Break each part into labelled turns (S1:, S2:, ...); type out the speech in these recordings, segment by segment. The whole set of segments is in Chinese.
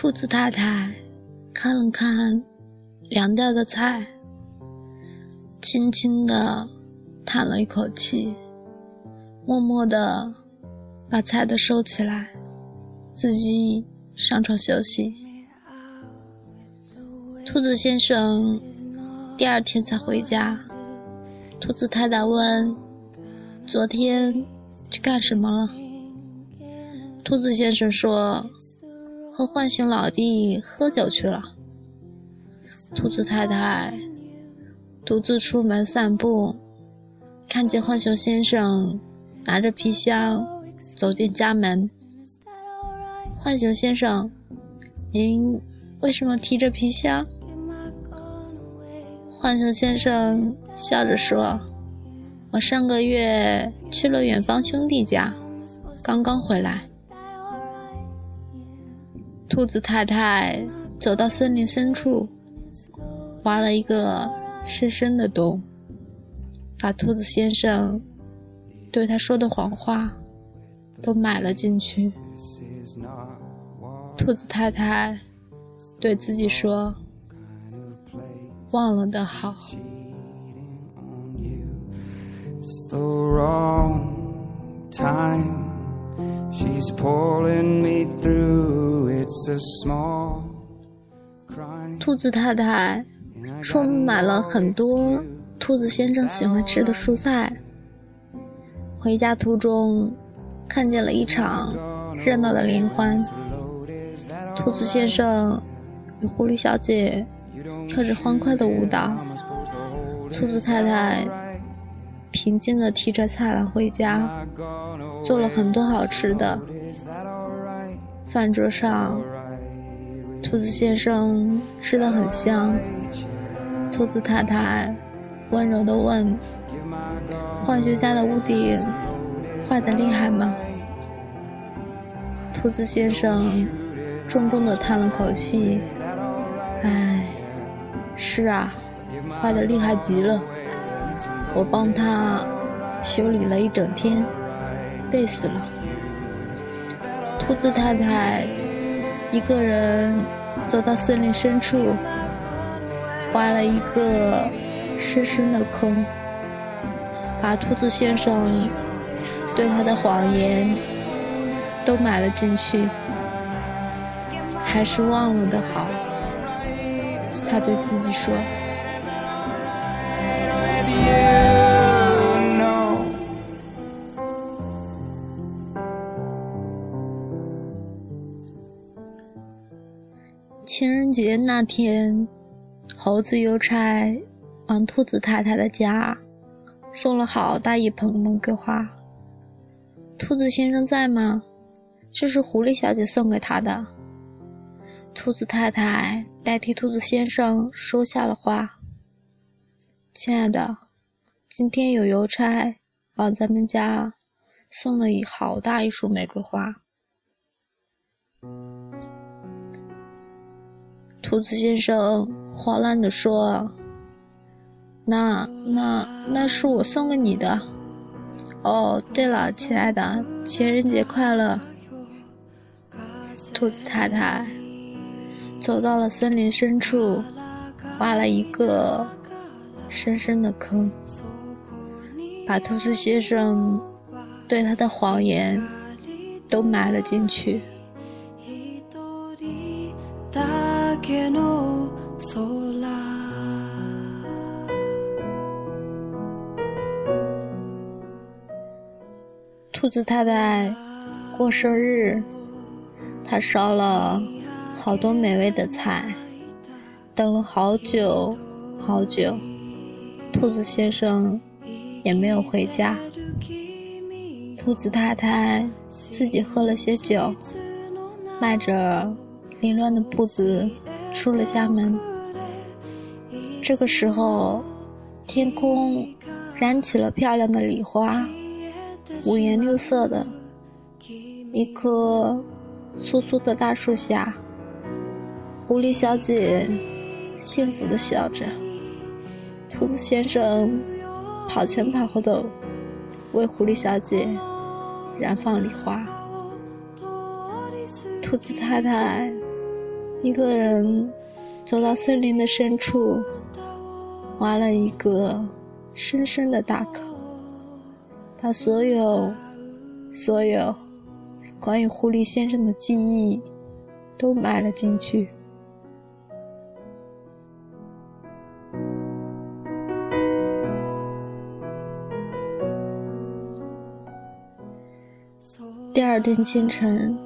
S1: 兔子太太看了看凉掉的菜，轻轻地叹了一口气，默默地把菜都收起来，自己上床休息。兔子先生第二天才回家，兔子太太问：“昨天去干什么了？”兔子先生说。和浣熊老弟喝酒去了。兔子太太独自出门散步，看见浣熊先生拿着皮箱走进家门。浣熊先生，您为什么提着皮箱？浣熊先生笑着说：“我上个月去了远方兄弟家，刚刚回来。”兔子太太走到森林深处，挖了一个深深的洞，把兔子先生对他说的谎话都埋了进去。兔子太太对自己说：“忘了的好。” She's pulling me through. 兔子太太说买了很多兔子先生喜欢吃的蔬菜。回家途中，看见了一场热闹的联欢。兔子先生与狐狸小姐跳着欢快的舞蹈。兔子太太。平静地提着菜篮回家，做了很多好吃的。饭桌上，兔子先生吃的很香。兔子太太温柔的问：“浣熊家的屋顶坏的厉害吗？”兔子先生重重的叹了口气：“唉，是啊，坏的厉害极了。”我帮他修理了一整天，累死了。兔子太太一个人走到森林深处，挖了一个深深的坑，把兔子先生对他的谎言都埋了进去。还是忘了的好，他对自己说。情人节那天，猴子邮差往兔子太太的家送了好大一盆玫瑰花。兔子先生在吗？这是狐狸小姐送给他的。兔子太太代替兔子先生收下了花。亲爱的，今天有邮差往咱们家送了一好大一束玫瑰花。兔子先生慌乱地说：“那、那、那是我送给你的。哦，对了，亲爱的，情人节快乐。”兔子太太走到了森林深处，挖了一个深深的坑，把兔子先生对他的谎言都埋了进去。兔子太太过生日，她烧了好多美味的菜，等了好久好久，兔子先生也没有回家。兔子太太自己喝了些酒，迈着凌乱的步子。出了家门，这个时候，天空燃起了漂亮的礼花，五颜六色的。一棵粗粗的大树下，狐狸小姐幸福的笑着，兔子先生跑前跑后的为狐狸小姐燃放礼花，兔子太太。一个人走到森林的深处，挖了一个深深的大坑，把所有、所有关于狐狸先生的记忆都埋了进去。第二天清晨，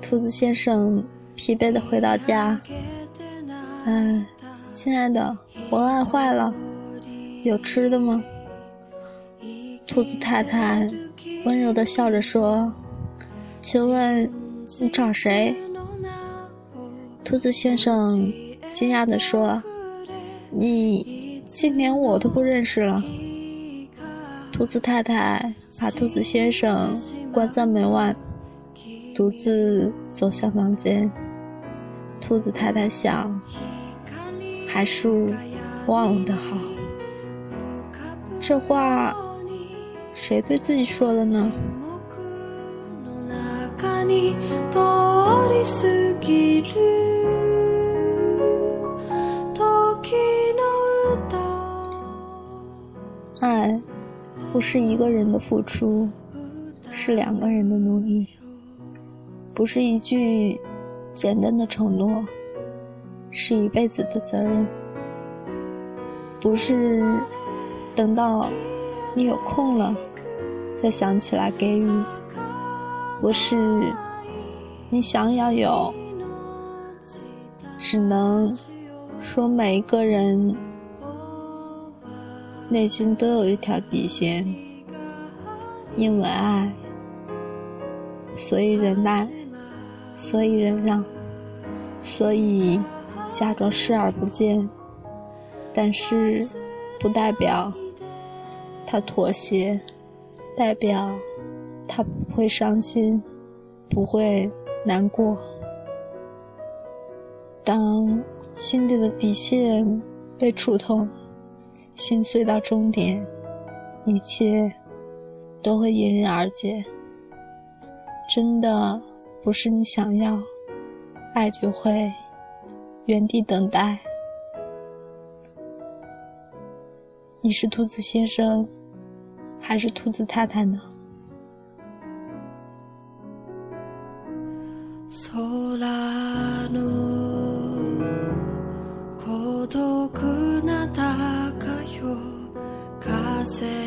S1: 兔子先生疲惫的回到家。哎，亲爱的，我饿坏了，有吃的吗？兔子太太温柔的笑着说：“请问你找谁？”兔子先生惊讶的说：“你竟连我都不认识了？”兔子太太把兔子先生。关在门外，独自走向房间。兔子太太想，还是忘了的好。这话，谁对自己说的呢？爱，不是一个人的付出。是两个人的努力，不是一句简单的承诺，是一辈子的责任。不是等到你有空了再想起来给予，不是你想要有，只能说每一个人内心都有一条底线。因为爱，所以忍耐，所以忍让，所以假装视而不见。但是，不代表他妥协，代表他不会伤心，不会难过。当心底的底线被触痛，心碎到终点，一切。都会迎刃而解。真的不是你想要，爱就会原地等待。你是兔子先生，还是兔子太太呢？見上げて泣いた